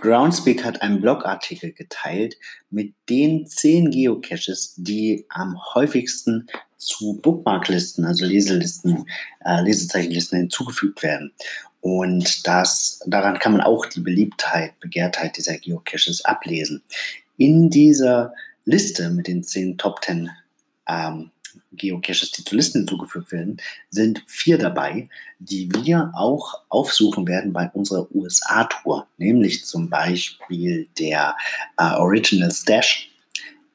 Groundspeak hat einen Blogartikel geteilt mit den zehn Geocaches, die am häufigsten zu Bookmarklisten, also Leselisten, äh, Lesezeichenlisten hinzugefügt werden. Und das, daran kann man auch die Beliebtheit, Begehrtheit dieser Geocaches ablesen. In dieser Liste mit den zehn Top 10 ähm, Geocaches, die zu Listen hinzugefügt werden, sind vier dabei, die wir auch aufsuchen werden bei unserer USA-Tour, nämlich zum Beispiel der äh, Original Stash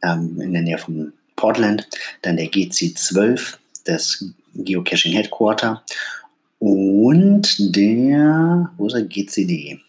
ähm, in der Nähe von Portland, dann der GC12, das Geocaching Headquarter und der, wo ist der GCD?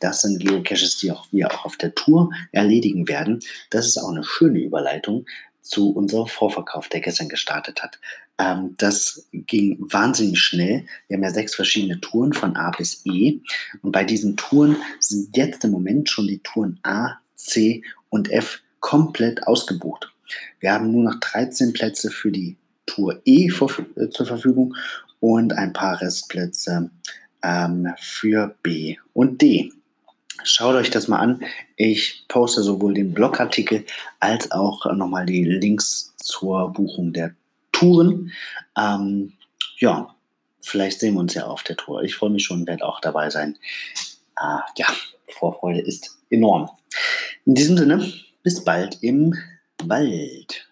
Das sind Geocaches, die auch wir auch auf der Tour erledigen werden. Das ist auch eine schöne Überleitung zu unserem Vorverkauf, der gestern gestartet hat. Ähm, das ging wahnsinnig schnell. Wir haben ja sechs verschiedene Touren von A bis E. Und bei diesen Touren sind jetzt im Moment schon die Touren A, C und F komplett ausgebucht. Wir haben nur noch 13 Plätze für die Tour E vor, äh, zur Verfügung und ein paar Restplätze ähm, für B und D. Schaut euch das mal an. Ich poste sowohl den Blogartikel als auch nochmal die Links zur Buchung der Touren. Ähm, ja, vielleicht sehen wir uns ja auf der Tour. Ich freue mich schon, werde auch dabei sein. Äh, ja, Vorfreude ist enorm. In diesem Sinne, bis bald im Wald.